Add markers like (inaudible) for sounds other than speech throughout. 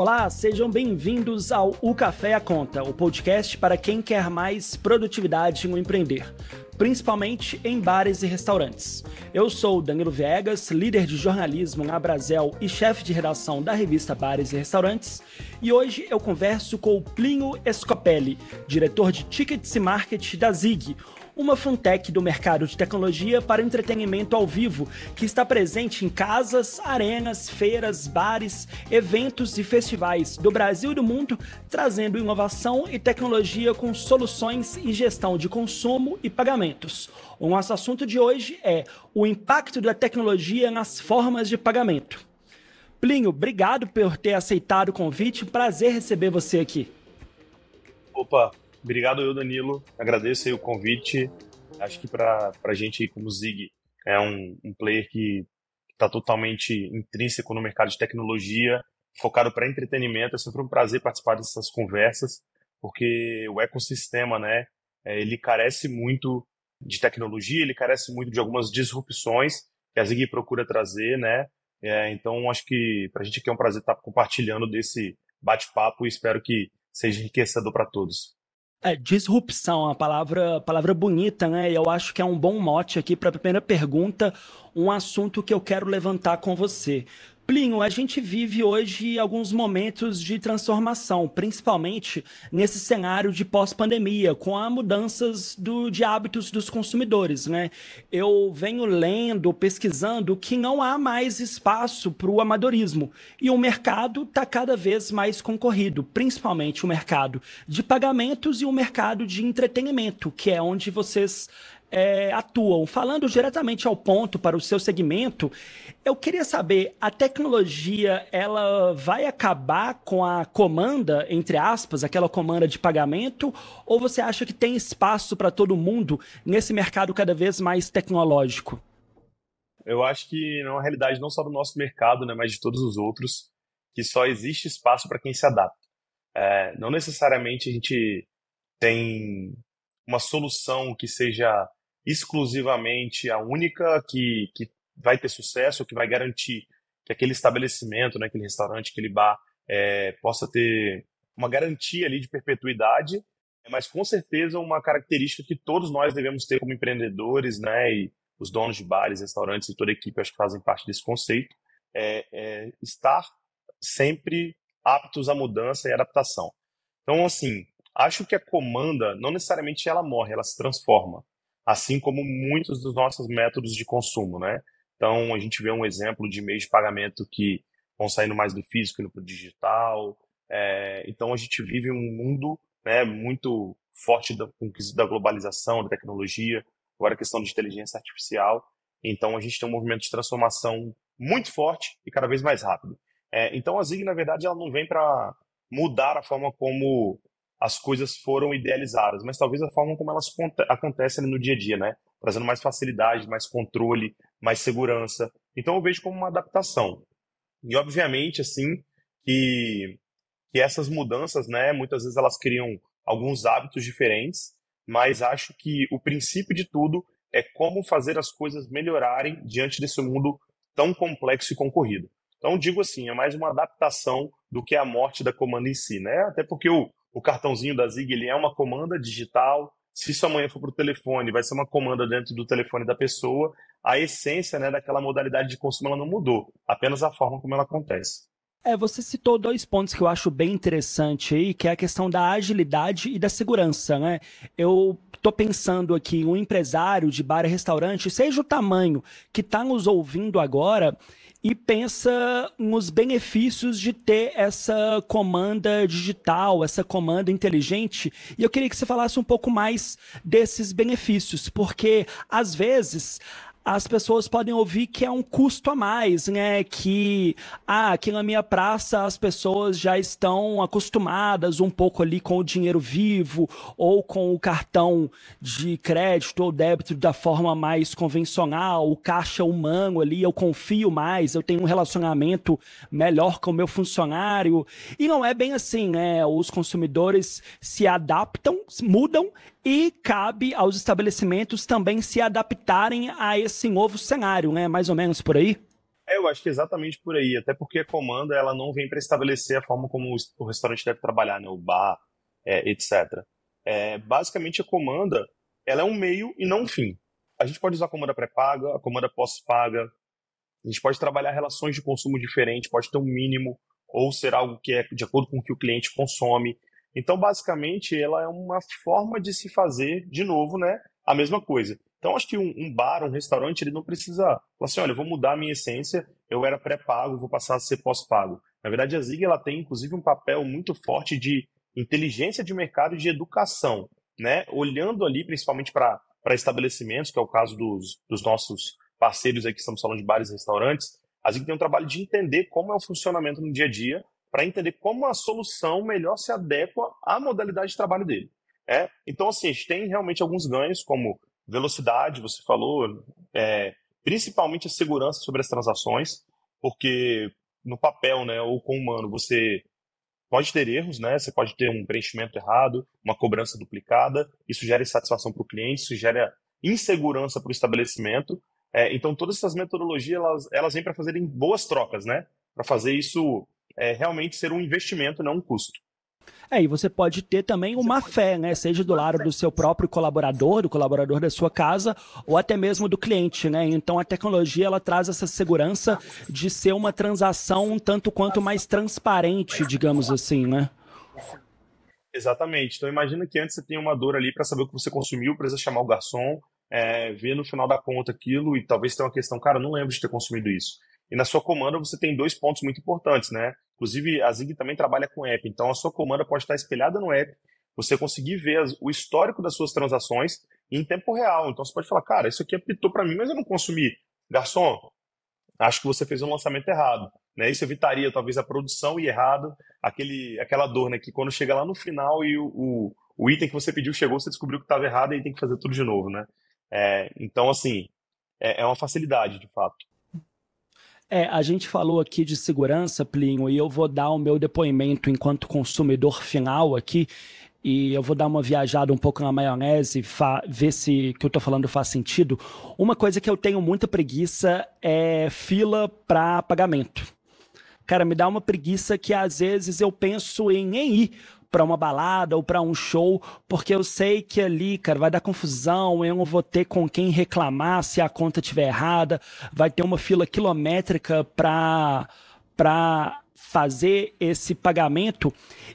Olá, sejam bem-vindos ao O Café a Conta, o podcast para quem quer mais produtividade no empreender, principalmente em bares e restaurantes. Eu sou Danilo Viegas, líder de jornalismo na Brasel e chefe de redação da revista Bares e Restaurantes, e hoje eu converso com o Escopelli, diretor de Tickets e Marketing da Zig, uma fintech do mercado de tecnologia para entretenimento ao vivo, que está presente em casas, arenas, feiras, bares, eventos e festivais do Brasil e do mundo, trazendo inovação e tecnologia com soluções e gestão de consumo e pagamentos. O nosso assunto de hoje é o impacto da tecnologia nas formas de pagamento. Plinho, obrigado por ter aceitado o convite. Prazer receber você aqui. Opa, Obrigado eu, Danilo. Agradeço aí o convite. Acho que para a gente aí como Zig é um, um player que está totalmente intrínseco no mercado de tecnologia, focado para entretenimento. É sempre um prazer participar dessas conversas, porque o ecossistema, né, é, ele carece muito de tecnologia, ele carece muito de algumas disrupções que a Zig procura trazer, né? É, então, acho que para a gente aqui é um prazer estar compartilhando desse bate-papo e espero que seja enriquecedor para todos. É, disrupção, uma palavra, palavra bonita, né? Eu acho que é um bom mote aqui para a primeira pergunta, um assunto que eu quero levantar com você. Plinho, a gente vive hoje alguns momentos de transformação, principalmente nesse cenário de pós-pandemia, com as mudanças do, de hábitos dos consumidores. Né? Eu venho lendo, pesquisando que não há mais espaço para o amadorismo e o mercado está cada vez mais concorrido, principalmente o mercado de pagamentos e o mercado de entretenimento, que é onde vocês é, atuam. Falando diretamente ao ponto para o seu segmento, eu queria saber, a tecnologia ela vai acabar com a comanda, entre aspas, aquela comanda de pagamento, ou você acha que tem espaço para todo mundo nesse mercado cada vez mais tecnológico? Eu acho que é uma realidade não só do nosso mercado, né, mas de todos os outros, que só existe espaço para quem se adapta. É, não necessariamente a gente tem uma solução que seja exclusivamente a única que, que vai ter sucesso, que vai garantir que aquele estabelecimento, né, aquele restaurante, aquele bar, é, possa ter uma garantia ali de perpetuidade, mas com certeza uma característica que todos nós devemos ter como empreendedores, né, e os donos de bares, restaurantes e toda a equipe acho que fazem parte desse conceito, é, é estar sempre aptos à mudança e adaptação. Então, assim, acho que a comanda não necessariamente ela morre, ela se transforma assim como muitos dos nossos métodos de consumo, né? Então, a gente vê um exemplo de meios de pagamento que vão saindo mais do físico e para o digital. É, então, a gente vive um mundo né, muito forte da, da globalização, da tecnologia, agora a questão de inteligência artificial. Então, a gente tem um movimento de transformação muito forte e cada vez mais rápido. É, então, a Zig, na verdade, ela não vem para mudar a forma como as coisas foram idealizadas, mas talvez a forma como elas acontecem no dia a dia, né? Trazendo mais facilidade, mais controle, mais segurança. Então eu vejo como uma adaptação. E obviamente, assim, que, que essas mudanças, né, muitas vezes elas criam alguns hábitos diferentes, mas acho que o princípio de tudo é como fazer as coisas melhorarem diante desse mundo tão complexo e concorrido. Então digo assim, é mais uma adaptação do que a morte da comanda em si, né? Até porque o, o cartãozinho da Zig ele é uma comanda digital. Se isso amanhã for para o telefone, vai ser uma comanda dentro do telefone da pessoa. A essência né, daquela modalidade de consumo ela não mudou, apenas a forma como ela acontece. É, você citou dois pontos que eu acho bem interessante aí, que é a questão da agilidade e da segurança, né? Eu tô pensando aqui, um empresário de bar e restaurante, seja o tamanho que está nos ouvindo agora, e pensa nos benefícios de ter essa comanda digital, essa comanda inteligente. E eu queria que você falasse um pouco mais desses benefícios, porque às vezes as pessoas podem ouvir que é um custo a mais, né? Que ah, aqui na minha praça as pessoas já estão acostumadas um pouco ali com o dinheiro vivo ou com o cartão de crédito ou débito da forma mais convencional, o caixa humano ali, eu confio mais, eu tenho um relacionamento melhor com o meu funcionário. E não é bem assim, né? Os consumidores se adaptam, mudam e cabe aos estabelecimentos também se adaptarem a esse novo cenário, né? Mais ou menos por aí? É, eu acho que é exatamente por aí, até porque a comanda ela não vem para estabelecer a forma como o restaurante deve trabalhar, né, o bar, é, etc. É, basicamente a comanda ela é um meio e não um fim. A gente pode usar a comanda pré-paga, a comanda pós-paga, a gente pode trabalhar relações de consumo diferentes, pode ter um mínimo ou ser algo que é de acordo com o que o cliente consome. Então, basicamente, ela é uma forma de se fazer, de novo, né, a mesma coisa. Então, acho que um, um, bar, um restaurante, ele não precisa falar assim, olha, eu vou mudar a minha essência, eu era pré-pago, vou passar a ser pós-pago. Na verdade, a Zig ela tem, inclusive, um papel muito forte de inteligência de mercado e de educação, né? Olhando ali, principalmente para estabelecimentos, que é o caso dos, dos nossos parceiros aí que estamos falando de bares e restaurantes, a Zig tem um trabalho de entender como é o funcionamento no dia a dia, para entender como a solução melhor se adequa à modalidade de trabalho dele. É? Então, assim, a gente tem realmente alguns ganhos, como velocidade, você falou, é, principalmente a segurança sobre as transações, porque no papel, né, ou com o humano, você pode ter erros, né? Você pode ter um preenchimento errado, uma cobrança duplicada, isso gera insatisfação para o cliente, isso gera insegurança para o estabelecimento. É, então, todas essas metodologias, elas, elas vêm para fazerem boas trocas, né? Para fazer isso é, realmente ser um investimento, não um custo. É, e você pode ter também uma fé, né? Seja do lado do seu próprio colaborador, do colaborador da sua casa, ou até mesmo do cliente, né? Então a tecnologia ela traz essa segurança de ser uma transação um tanto quanto mais transparente, digamos assim, né? Exatamente. Então imagina que antes você tem uma dor ali para saber o que você consumiu, precisa chamar o garçom, é, ver no final da conta aquilo e talvez tenha uma questão, cara, não lembro de ter consumido isso. E na sua comanda você tem dois pontos muito importantes, né? Inclusive, a Zig também trabalha com app, então a sua comanda pode estar espelhada no app, você conseguir ver o histórico das suas transações em tempo real. Então você pode falar, cara, isso aqui apitou para mim, mas eu não consumi. Garçom, acho que você fez um lançamento errado. Né? Isso evitaria talvez a produção e errado, aquele, aquela dor, né? Que quando chega lá no final e o, o, o item que você pediu chegou, você descobriu que estava errado e tem que fazer tudo de novo, né? É, então, assim, é, é uma facilidade, de fato. É, a gente falou aqui de segurança, Plinho, e eu vou dar o meu depoimento enquanto consumidor final aqui, e eu vou dar uma viajada um pouco na maionese, ver se o que eu estou falando faz sentido. Uma coisa que eu tenho muita preguiça é fila para pagamento. Cara, me dá uma preguiça que às vezes eu penso em nem ir, para uma balada ou para um show, porque eu sei que ali, cara, vai dar confusão, eu não vou ter com quem reclamar se a conta estiver errada, vai ter uma fila quilométrica para para fazer esse pagamento.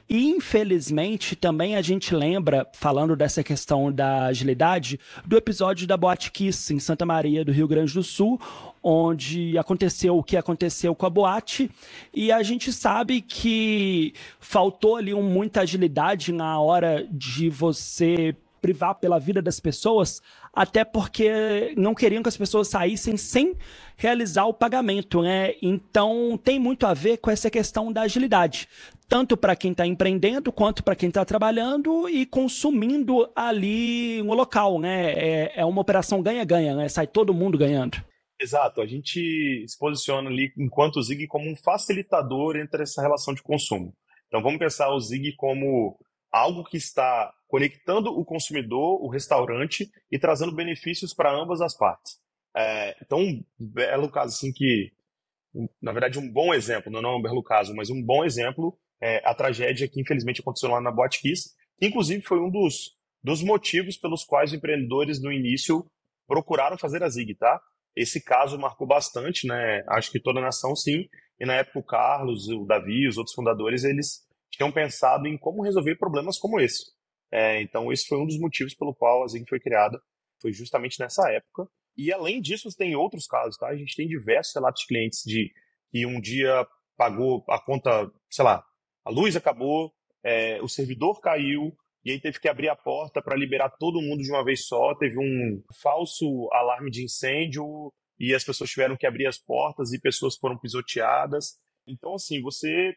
E, infelizmente, também a gente lembra, falando dessa questão da agilidade, do episódio da Boate Kiss em Santa Maria do Rio Grande do Sul, onde aconteceu o que aconteceu com a boate, e a gente sabe que faltou ali um, muita agilidade na hora de você privar pela vida das pessoas, até porque não queriam que as pessoas saíssem sem realizar o pagamento, né? Então tem muito a ver com essa questão da agilidade, tanto para quem está empreendendo quanto para quem está trabalhando e consumindo ali no local, né? É, é uma operação ganha-ganha, né? Sai todo mundo ganhando. Exato, a gente se posiciona ali enquanto Zig como um facilitador entre essa relação de consumo. Então vamos pensar o Zig como algo que está conectando o consumidor, o restaurante e trazendo benefícios para ambas as partes. É, então, um belo caso assim que, na verdade, um bom exemplo, não é um belo caso, mas um bom exemplo é a tragédia que infelizmente aconteceu lá na Boate Kiss, que inclusive foi um dos, dos motivos pelos quais os empreendedores no início procuraram fazer a Zig, tá? Esse caso marcou bastante, né? Acho que toda a nação sim. E na época o Carlos, o Davi, os outros fundadores, eles tinham pensado em como resolver problemas como esse. É, então esse foi um dos motivos pelo qual a Zig foi criada. Foi justamente nessa época. E além disso, tem outros casos, tá? A gente tem diversos relatos de clientes de que um dia pagou a conta, sei lá, a luz acabou, é, o servidor caiu, e aí teve que abrir a porta para liberar todo mundo de uma vez só. Teve um falso alarme de incêndio e as pessoas tiveram que abrir as portas e pessoas foram pisoteadas. Então, assim, você.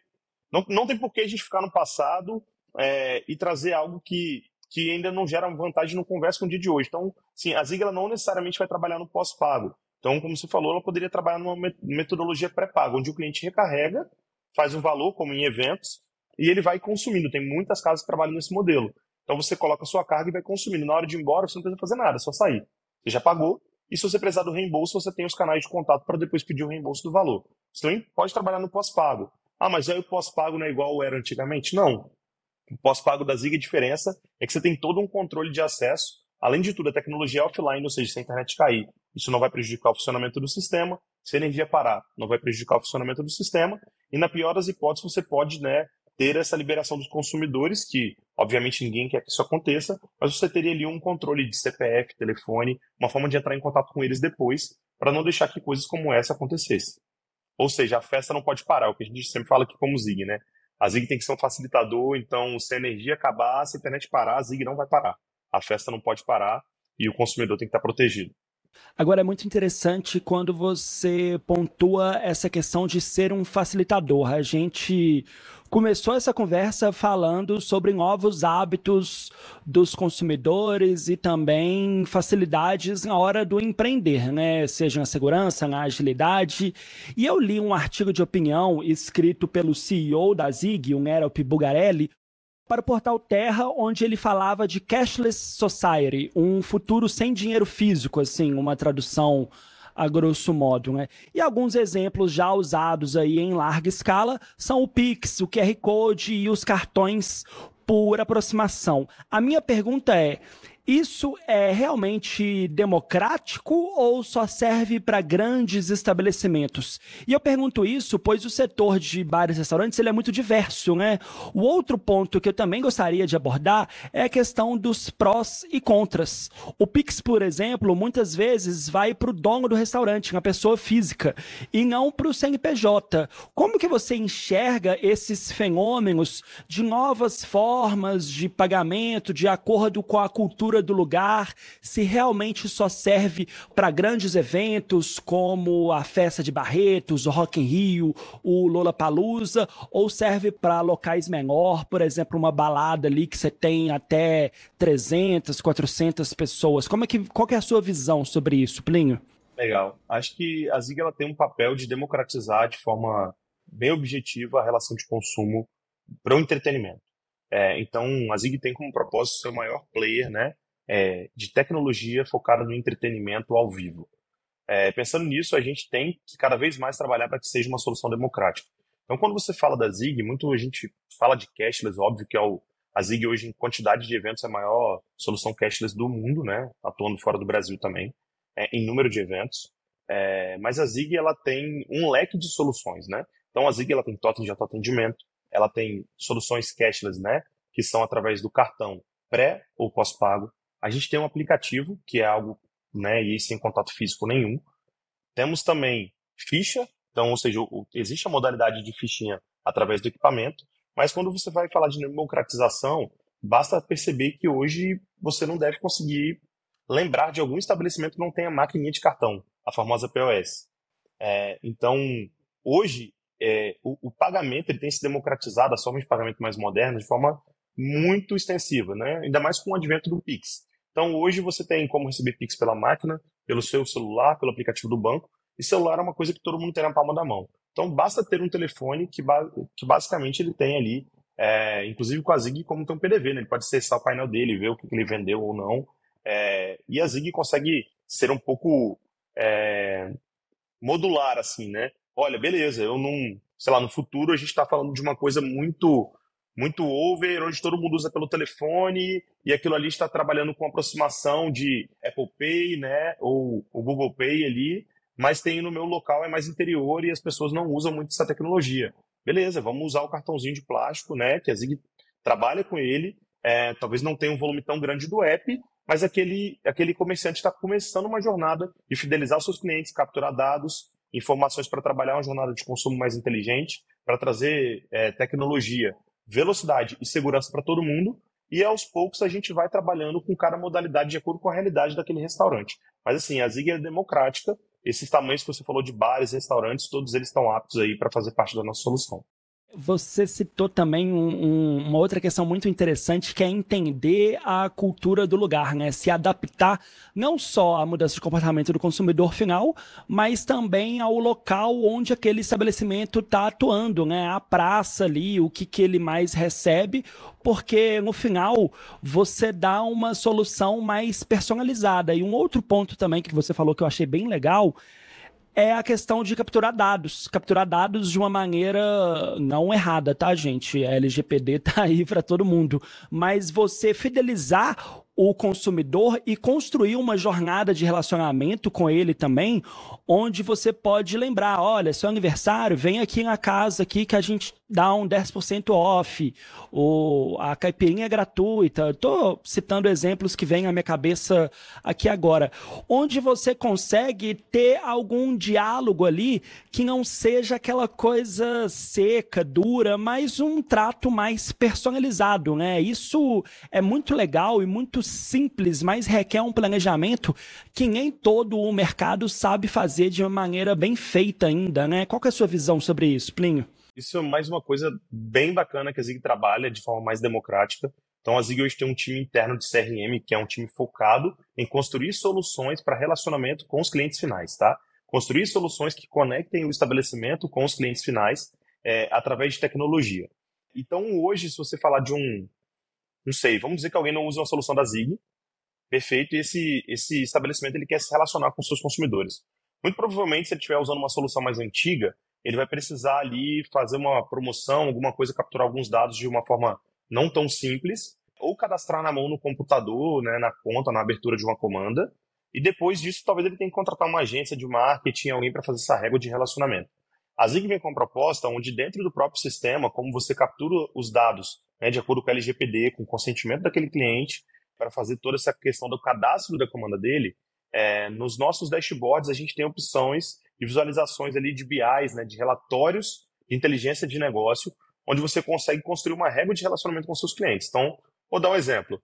Não, não tem por que a gente ficar no passado é, e trazer algo que, que ainda não gera vantagem no conversa com o dia de hoje. Então, sim, a Zigla não necessariamente vai trabalhar no pós-pago. Então, como você falou, ela poderia trabalhar numa metodologia pré-paga, onde o cliente recarrega, faz um valor, como em eventos, e ele vai consumindo. Tem muitas casas que trabalham nesse modelo. Então você coloca a sua carga e vai consumindo. Na hora de ir embora, você não precisa fazer nada, é só sair. Você já pagou, E se você precisar do reembolso, você tem os canais de contato para depois pedir o reembolso do valor. Você também pode trabalhar no pós-pago. Ah, mas aí o pós-pago não é igual era antigamente? Não. O pós-pago da Zig, a diferença é que você tem todo um controle de acesso. Além de tudo, a tecnologia é offline, ou seja, se a internet cair, isso não vai prejudicar o funcionamento do sistema. Se a energia parar, não vai prejudicar o funcionamento do sistema. E na pior das hipóteses, você pode né, ter essa liberação dos consumidores, que obviamente ninguém quer que isso aconteça, mas você teria ali um controle de CPF, telefone, uma forma de entrar em contato com eles depois, para não deixar que coisas como essa acontecessem. Ou seja, a festa não pode parar, é o que a gente sempre fala aqui como Zig, né? A Zig tem que ser um facilitador, então se a energia acabar, se a internet parar, a Zig não vai parar. A festa não pode parar e o consumidor tem que estar protegido. Agora é muito interessante quando você pontua essa questão de ser um facilitador. A gente começou essa conversa falando sobre novos hábitos dos consumidores e também facilidades na hora do empreender, né? Seja na segurança, na agilidade. E eu li um artigo de opinião escrito pelo CEO da Zig, um Erop Bugarelli, para o portal Terra, onde ele falava de cashless society, um futuro sem dinheiro físico, assim, uma tradução a grosso modo, né? E alguns exemplos já usados aí em larga escala são o Pix, o QR Code e os cartões por aproximação. A minha pergunta é: isso é realmente democrático ou só serve para grandes estabelecimentos? E eu pergunto isso pois o setor de bares e restaurantes ele é muito diverso, né? O outro ponto que eu também gostaria de abordar é a questão dos prós e contras. O Pix, por exemplo, muitas vezes vai para o dono do restaurante, uma pessoa física, e não para o CNPJ. Como que você enxerga esses fenômenos de novas formas de pagamento de acordo com a cultura do lugar, se realmente só serve para grandes eventos como a festa de Barretos, o Rock in Rio, o Lollapalooza, ou serve para locais menor, por exemplo, uma balada ali que você tem até 300, 400 pessoas. Como é que, qual é a sua visão sobre isso, Plinho? Legal. Acho que a Zig ela tem um papel de democratizar de forma bem objetiva a relação de consumo para o entretenimento. É, então, a Zig tem como propósito ser o maior player né, é, de tecnologia focada no entretenimento ao vivo. É, pensando nisso, a gente tem que cada vez mais trabalhar para que seja uma solução democrática. Então, quando você fala da Zig, muito a gente fala de cashless, óbvio que é o, a Zig hoje em quantidade de eventos é a maior solução cashless do mundo, né? Atuando fora do Brasil também, é, em número de eventos. É, mas a Zig ela tem um leque de soluções, né? Então a Zig ela tem totem de autoatendimento, ela tem soluções cashless, né? Que são através do cartão pré ou pós-pago. A gente tem um aplicativo, que é algo, né, e sem contato físico nenhum. Temos também ficha, então, ou seja, existe a modalidade de fichinha através do equipamento, mas quando você vai falar de democratização, basta perceber que hoje você não deve conseguir lembrar de algum estabelecimento que não tenha maquininha de cartão, a famosa POS. É, então, hoje, é, o, o, pagamento ele tem se democratizado, as formas de pagamento mais modernas, de forma muito extensiva, né? ainda mais com o advento do Pix. Então, hoje você tem como receber Pix pela máquina, pelo seu celular, pelo aplicativo do banco, e celular é uma coisa que todo mundo tem na palma da mão. Então, basta ter um telefone que, que basicamente ele tem ali, é, inclusive com a Zig, como tem um PDV, né? ele pode acessar o painel dele, ver o que ele vendeu ou não. É, e a Zig consegue ser um pouco é, modular, assim, né? Olha, beleza, eu não, sei lá, no futuro a gente está falando de uma coisa muito muito over, onde todo mundo usa pelo telefone e aquilo ali está trabalhando com aproximação de Apple Pay, né, ou o Google Pay ali, mas tem no meu local é mais interior e as pessoas não usam muito essa tecnologia. Beleza, vamos usar o cartãozinho de plástico, né, que a Zig trabalha com ele, é, talvez não tenha um volume tão grande do app, mas aquele, aquele comerciante está começando uma jornada de fidelizar seus clientes, capturar dados, informações para trabalhar uma jornada de consumo mais inteligente, para trazer é, tecnologia velocidade e segurança para todo mundo, e aos poucos a gente vai trabalhando com cada modalidade de acordo com a realidade daquele restaurante. Mas assim, a Zig é democrática, esses tamanhos que você falou de bares, restaurantes, todos eles estão aptos aí para fazer parte da nossa solução. Você citou também um, um, uma outra questão muito interessante que é entender a cultura do lugar, né? Se adaptar não só à mudança de comportamento do consumidor final, mas também ao local onde aquele estabelecimento está atuando, né? A praça ali, o que, que ele mais recebe, porque no final você dá uma solução mais personalizada. E um outro ponto também que você falou que eu achei bem legal é a questão de capturar dados. Capturar dados de uma maneira não errada, tá, gente? A LGPD (laughs) tá aí para todo mundo. Mas você fidelizar o consumidor e construir uma jornada de relacionamento com ele também, onde você pode lembrar, olha, seu aniversário, vem aqui na casa aqui que a gente dá um 10% off, ou a caipirinha é gratuita. Estou citando exemplos que vêm à minha cabeça aqui agora, onde você consegue ter algum diálogo ali que não seja aquela coisa seca, dura, mas um trato mais personalizado, né? Isso é muito legal e muito simples, mas requer um planejamento que nem todo o mercado sabe fazer de uma maneira bem feita ainda, né? Qual é a sua visão sobre isso, Plínio? Isso é mais uma coisa bem bacana que a Zig trabalha de forma mais democrática. Então a Zig hoje tem um time interno de CRM, que é um time focado em construir soluções para relacionamento com os clientes finais, tá? Construir soluções que conectem o estabelecimento com os clientes finais é, através de tecnologia. Então hoje, se você falar de um, não sei, vamos dizer que alguém não usa uma solução da Zig, perfeito, e esse, esse estabelecimento ele quer se relacionar com seus consumidores. Muito provavelmente, se ele estiver usando uma solução mais antiga, ele vai precisar ali fazer uma promoção, alguma coisa, capturar alguns dados de uma forma não tão simples, ou cadastrar na mão no computador, né, na conta, na abertura de uma comanda, e depois disso, talvez ele tenha que contratar uma agência de marketing, alguém para fazer essa régua de relacionamento. A Zig vem com uma proposta onde dentro do próprio sistema, como você captura os dados né, de acordo com o LGPD, com o consentimento daquele cliente, para fazer toda essa questão do cadastro da comanda dele, é, nos nossos dashboards a gente tem opções de visualizações ali de BIs, né, de relatórios de inteligência de negócio, onde você consegue construir uma régua de relacionamento com seus clientes. Então, vou dar um exemplo.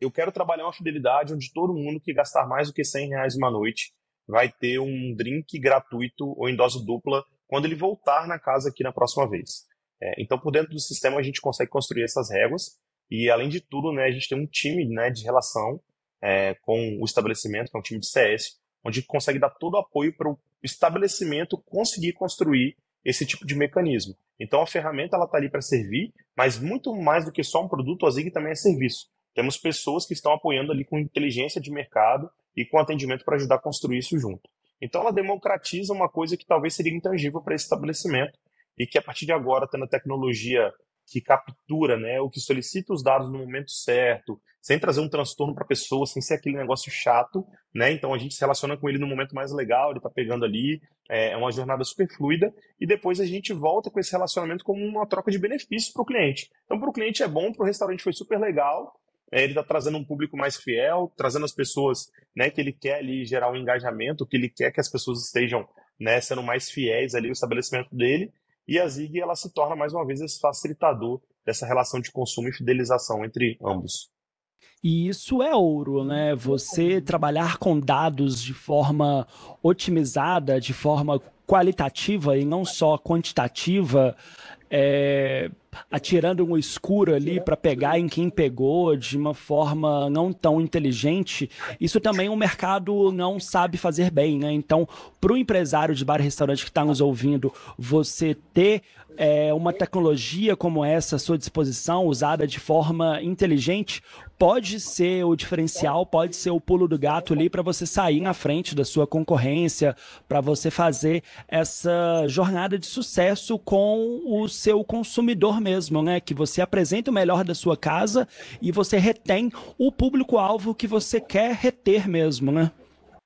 Eu quero trabalhar uma fidelidade onde todo mundo que gastar mais do que 100 reais uma noite vai ter um drink gratuito ou em dose dupla quando ele voltar na casa aqui na próxima vez. É, então, por dentro do sistema, a gente consegue construir essas réguas e, além de tudo, né, a gente tem um time né, de relação é, com o estabelecimento, que é um time de CS, onde consegue dar todo o apoio para o estabelecimento conseguir construir esse tipo de mecanismo. Então, a ferramenta ela está ali para servir, mas muito mais do que só um produto, a Zig também é serviço. Temos pessoas que estão apoiando ali com inteligência de mercado e com atendimento para ajudar a construir isso junto. Então, ela democratiza uma coisa que talvez seria intangível para esse estabelecimento, e que a partir de agora, tendo a tecnologia que captura, né, o que solicita os dados no momento certo, sem trazer um transtorno para a pessoa, sem ser aquele negócio chato, né? Então a gente se relaciona com ele no momento mais legal, ele está pegando ali, é, é uma jornada super fluida e depois a gente volta com esse relacionamento como uma troca de benefícios para o cliente. Então para o cliente é bom, para o restaurante foi super legal, ele está trazendo um público mais fiel, trazendo as pessoas, né, que ele quer ali gerar um engajamento, que ele quer que as pessoas estejam, né, sendo mais fiéis ali ao estabelecimento dele e a Zig ela se torna mais uma vez esse facilitador dessa relação de consumo e fidelização entre ambos. E isso é ouro, né? Você trabalhar com dados de forma otimizada, de forma qualitativa e não só quantitativa, é, atirando no escuro ali para pegar em quem pegou de uma forma não tão inteligente, isso também o mercado não sabe fazer bem, né? Então, para o empresário de bar e restaurante que está nos ouvindo, você ter é, uma tecnologia como essa à sua disposição, usada de forma inteligente, pode ser o diferencial, pode ser o pulo do gato ali para você sair na frente da sua concorrência, para você fazer essa jornada de sucesso com o seu consumidor mesmo, né? Que você apresenta o melhor da sua casa e você retém o público-alvo que você quer reter mesmo, né?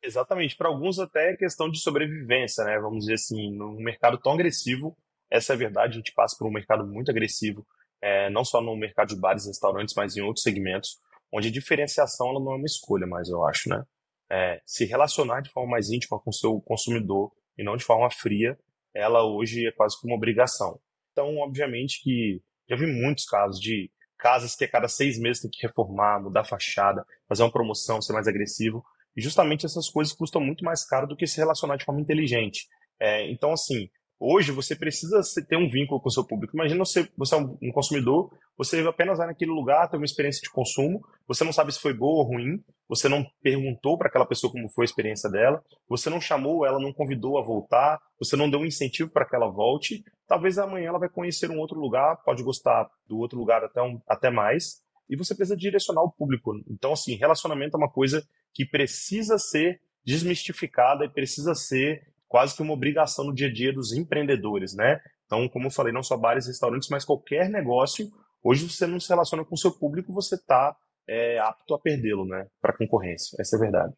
Exatamente. Para alguns até é questão de sobrevivência, né? Vamos dizer assim, num mercado tão agressivo, essa é a verdade, a gente passa por um mercado muito agressivo, é, não só no mercado de bares e restaurantes, mas em outros segmentos, onde a diferenciação ela não é uma escolha mais, eu acho, né? É, se relacionar de forma mais íntima com o seu consumidor e não de forma fria, ela hoje é quase como uma obrigação. Então, obviamente que já vi muitos casos de casas que a cada seis meses tem que reformar, mudar a fachada, fazer uma promoção, ser mais agressivo. E justamente essas coisas custam muito mais caro do que se relacionar de forma inteligente. É, então, assim, Hoje você precisa ter um vínculo com o seu público. Imagina você, você é um consumidor, você apenas vai naquele lugar, tem uma experiência de consumo, você não sabe se foi boa ou ruim, você não perguntou para aquela pessoa como foi a experiência dela, você não chamou ela, não convidou a voltar, você não deu um incentivo para que ela volte. Talvez amanhã ela vai conhecer um outro lugar, pode gostar do outro lugar até, um, até mais, e você precisa direcionar o público. Então, assim, relacionamento é uma coisa que precisa ser desmistificada e precisa ser quase que uma obrigação no dia a dia dos empreendedores, né? Então, como eu falei, não só bares e restaurantes, mas qualquer negócio, hoje você não se relaciona com o seu público, você está é, apto a perdê-lo, né? Para concorrência. Essa é a verdade.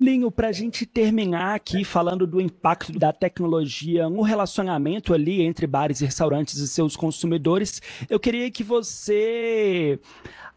Linho, para a gente terminar aqui falando do impacto da tecnologia no relacionamento ali entre bares e restaurantes e seus consumidores, eu queria que você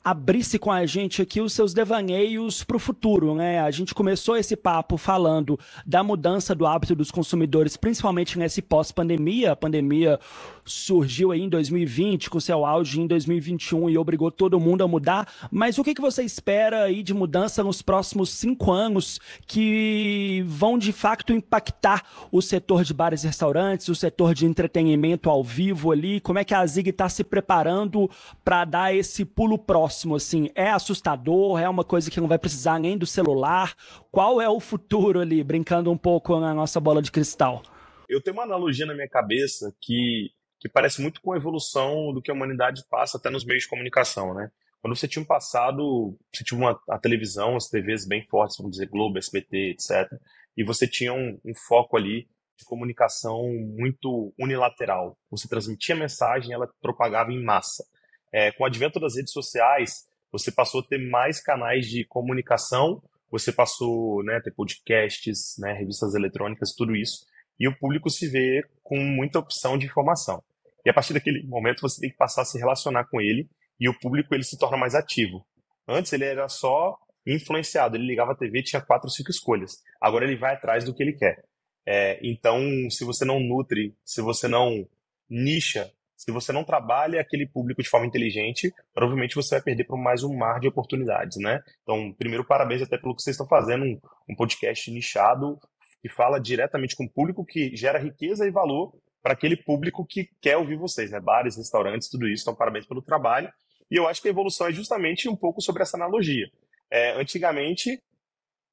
abrisse com a gente aqui os seus devaneios para o futuro, né? A gente começou esse papo falando da mudança do hábito dos consumidores, principalmente nesse pós-pandemia. A pandemia surgiu aí em 2020, com seu auge em 2021 e obrigou todo mundo a mudar. Mas o que, que você espera aí de mudança nos próximos cinco anos que vão de facto impactar o setor de bares e restaurantes, o setor de entretenimento ao vivo ali? Como é que a Zig está se preparando para dar esse pulo próximo? Assim, é assustador? É uma coisa que não vai precisar nem do celular? Qual é o futuro ali, brincando um pouco na nossa bola de cristal? Eu tenho uma analogia na minha cabeça que que parece muito com a evolução do que a humanidade passa até nos meios de comunicação, né? Quando você tinha um passado, você tinha uma, a televisão, as TVs bem fortes, vamos dizer, Globo, SBT, etc. E você tinha um, um foco ali de comunicação muito unilateral. Você transmitia mensagem, ela propagava em massa. É, com o advento das redes sociais, você passou a ter mais canais de comunicação, você passou né, a ter podcasts, né, revistas eletrônicas, tudo isso, e o público se vê com muita opção de informação. E a partir daquele momento você tem que passar a se relacionar com ele e o público ele se torna mais ativo. Antes ele era só influenciado, ele ligava a TV tinha quatro cinco escolhas. Agora ele vai atrás do que ele quer. É, então, se você não nutre, se você não nicha, se você não trabalha aquele público de forma inteligente, provavelmente você vai perder por mais um mar de oportunidades, né? Então, primeiro, parabéns até pelo que vocês estão fazendo, um, um podcast nichado, que fala diretamente com o público, que gera riqueza e valor para aquele público que quer ouvir vocês, né? Bares, restaurantes, tudo isso. Então, parabéns pelo trabalho. E eu acho que a evolução é justamente um pouco sobre essa analogia. É, antigamente,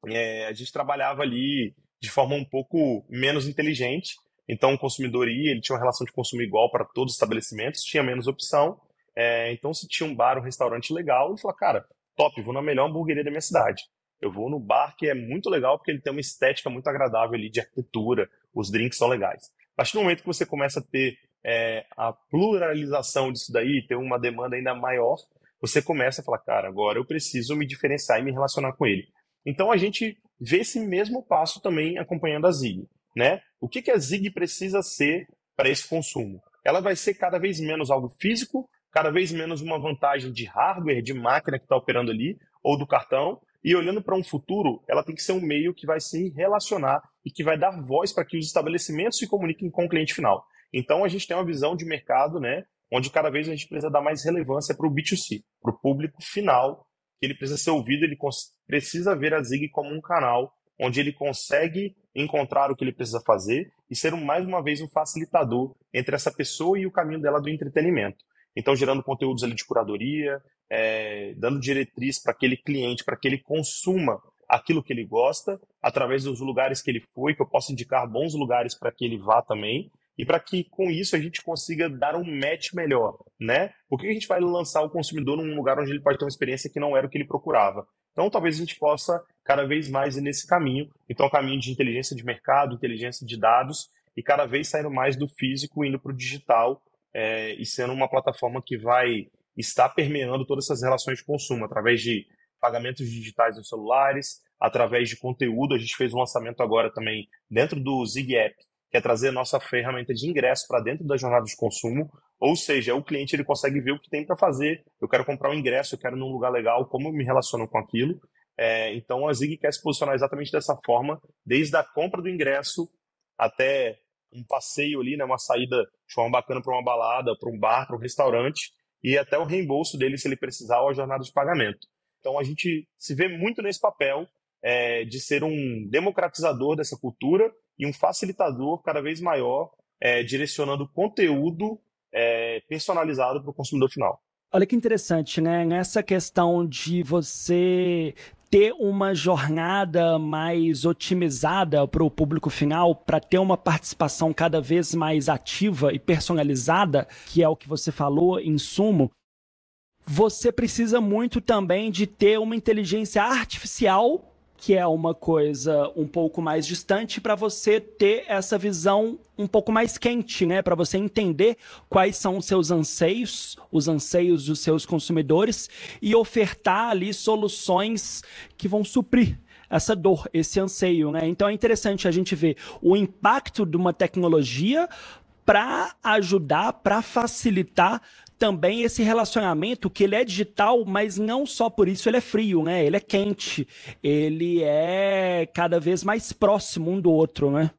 é, a gente trabalhava ali de forma um pouco menos inteligente. Então, o consumidor ia, ele tinha uma relação de consumo igual para todos os estabelecimentos, tinha menos opção. É, então, se tinha um bar, um restaurante legal, ele falou, cara, top, vou na melhor hamburgueria da minha cidade. Eu vou no bar que é muito legal porque ele tem uma estética muito agradável ali de arquitetura, os drinks são legais. A partir do momento que você começa a ter é, a pluralização disso daí, ter uma demanda ainda maior, você começa a falar, cara, agora eu preciso me diferenciar e me relacionar com ele. Então a gente vê esse mesmo passo também acompanhando a Zig. Né? O que, que a Zig precisa ser para esse consumo? Ela vai ser cada vez menos algo físico, cada vez menos uma vantagem de hardware, de máquina que está operando ali, ou do cartão, e olhando para um futuro, ela tem que ser um meio que vai se relacionar e que vai dar voz para que os estabelecimentos se comuniquem com o cliente final. Então a gente tem uma visão de mercado, né, onde cada vez a gente precisa dar mais relevância para o B2C, para o público final, que ele precisa ser ouvido, ele precisa ver a Zig como um canal onde ele consegue encontrar o que ele precisa fazer e ser mais uma vez um facilitador entre essa pessoa e o caminho dela do entretenimento. Então, gerando conteúdos ali de curadoria, é, dando diretriz para aquele cliente, para que ele consuma aquilo que ele gosta, através dos lugares que ele foi, que eu possa indicar bons lugares para que ele vá também, e para que com isso a gente consiga dar um match melhor, né? Por que a gente vai lançar o consumidor num lugar onde ele pode ter uma experiência que não era o que ele procurava? Então, talvez a gente possa cada vez mais ir nesse caminho. Então, o caminho de inteligência de mercado, inteligência de dados, e cada vez saindo mais do físico, indo para o digital, é, e sendo uma plataforma que vai está permeando todas essas relações de consumo, através de pagamentos digitais nos celulares, através de conteúdo. A gente fez um lançamento agora também dentro do Zig App, que é trazer nossa ferramenta de ingresso para dentro da jornada de consumo. Ou seja, o cliente ele consegue ver o que tem para fazer. Eu quero comprar um ingresso, eu quero num lugar legal, como eu me relaciono com aquilo. É, então a Zig quer se posicionar exatamente dessa forma, desde a compra do ingresso até um passeio ali, né, uma saída de forma bacana para uma balada, para um bar, para um restaurante, e até o reembolso dele se ele precisar ou a jornada de pagamento. Então a gente se vê muito nesse papel é, de ser um democratizador dessa cultura e um facilitador cada vez maior é, direcionando conteúdo é, personalizado para o consumidor final. Olha que interessante, né? Nessa questão de você ter uma jornada mais otimizada para o público final, para ter uma participação cada vez mais ativa e personalizada, que é o que você falou em sumo, você precisa muito também de ter uma inteligência artificial que é uma coisa um pouco mais distante para você ter essa visão um pouco mais quente, né, para você entender quais são os seus anseios, os anseios dos seus consumidores e ofertar ali soluções que vão suprir essa dor, esse anseio, né? Então é interessante a gente ver o impacto de uma tecnologia para ajudar, para facilitar também esse relacionamento que ele é digital, mas não só por isso ele é frio, né? Ele é quente, ele é cada vez mais próximo um do outro, né?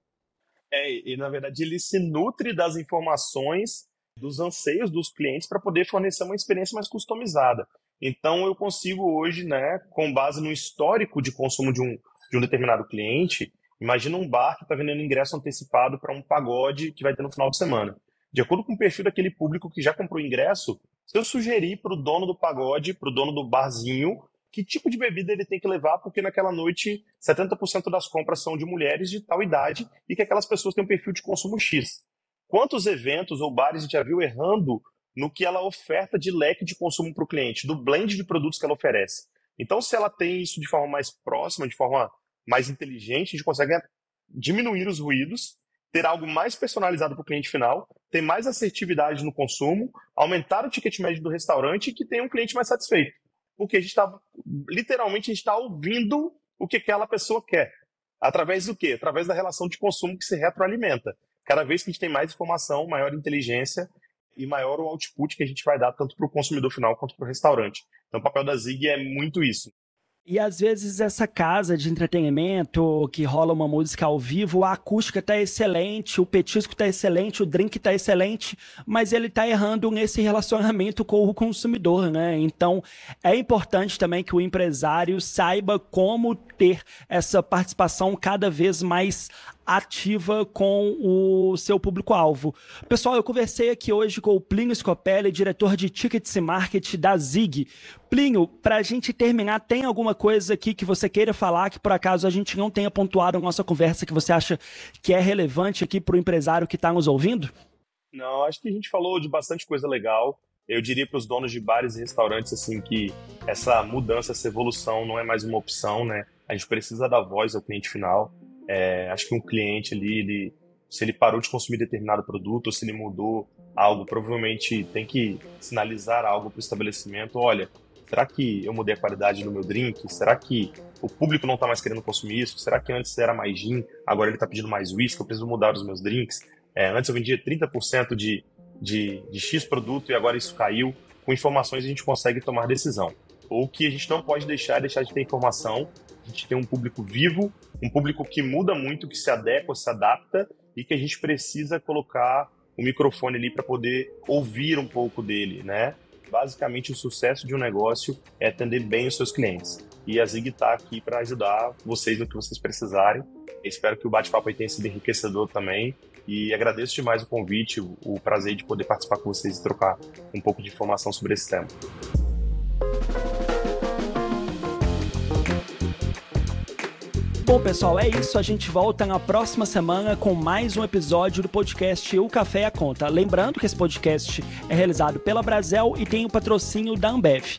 É, e na verdade ele se nutre das informações, dos anseios dos clientes para poder fornecer uma experiência mais customizada. Então eu consigo hoje, né, com base no histórico de consumo de um, de um determinado cliente, imagina um bar que está vendendo ingresso antecipado para um pagode que vai ter no final de semana de acordo com o perfil daquele público que já comprou ingresso, se eu sugerir para o dono do pagode, para o dono do barzinho, que tipo de bebida ele tem que levar, porque naquela noite 70% das compras são de mulheres de tal idade e que aquelas pessoas têm um perfil de consumo X. Quantos eventos ou bares a gente já viu errando no que ela oferta de leque de consumo para o cliente, do blend de produtos que ela oferece? Então, se ela tem isso de forma mais próxima, de forma mais inteligente, a gente consegue diminuir os ruídos ter algo mais personalizado para o cliente final, ter mais assertividade no consumo, aumentar o ticket médio do restaurante e que tenha um cliente mais satisfeito. Porque a gente está, literalmente, a gente está ouvindo o que aquela pessoa quer. Através do quê? Através da relação de consumo que se retroalimenta. Cada vez que a gente tem mais informação, maior inteligência e maior o output que a gente vai dar tanto para o consumidor final quanto para o restaurante. Então, o papel da Zig é muito isso. E às vezes essa casa de entretenimento que rola uma música ao vivo, a acústica tá excelente, o petisco tá excelente, o drink tá excelente, mas ele tá errando nesse relacionamento com o consumidor, né? Então é importante também que o empresário saiba como ter essa participação cada vez mais ativa com o seu público-alvo. Pessoal, eu conversei aqui hoje com o Plínio Scopelli, diretor de Tickets e Marketing da Zig. Plínio, para a gente terminar, tem alguma coisa aqui que você queira falar que por acaso a gente não tenha pontuado na nossa conversa que você acha que é relevante aqui para o empresário que está nos ouvindo? Não, acho que a gente falou de bastante coisa legal. Eu diria para os donos de bares e restaurantes assim que essa mudança, essa evolução não é mais uma opção, né? A gente precisa dar voz ao cliente final. É, acho que um cliente ali, ele, se ele parou de consumir determinado produto ou se ele mudou algo, provavelmente tem que sinalizar algo para o estabelecimento. Olha, será que eu mudei a qualidade do meu drink? Será que o público não está mais querendo consumir isso? Será que antes era mais gin, agora ele está pedindo mais whisky? Eu preciso mudar os meus drinks? É, antes eu vendia 30% de, de, de X produto e agora isso caiu. Com informações a gente consegue tomar decisão. O que a gente não pode deixar deixar de ter informação gente tem um público vivo, um público que muda muito, que se adequa, se adapta e que a gente precisa colocar o microfone ali para poder ouvir um pouco dele, né? Basicamente, o sucesso de um negócio é atender bem os seus clientes. E a Zig está aqui para ajudar vocês no que vocês precisarem. espero que o bate-papo tenha sido enriquecedor também. E agradeço demais o convite, o prazer de poder participar com vocês e trocar um pouco de informação sobre esse tema. Bom, pessoal, é isso. A gente volta na próxima semana com mais um episódio do podcast O Café a Conta. Lembrando que esse podcast é realizado pela Brasel e tem o patrocínio da Ambev.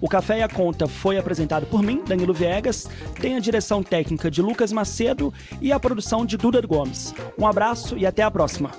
O Café e a Conta foi apresentado por mim, Danilo Viegas, tem a direção técnica de Lucas Macedo e a produção de Duda Gomes. Um abraço e até a próxima.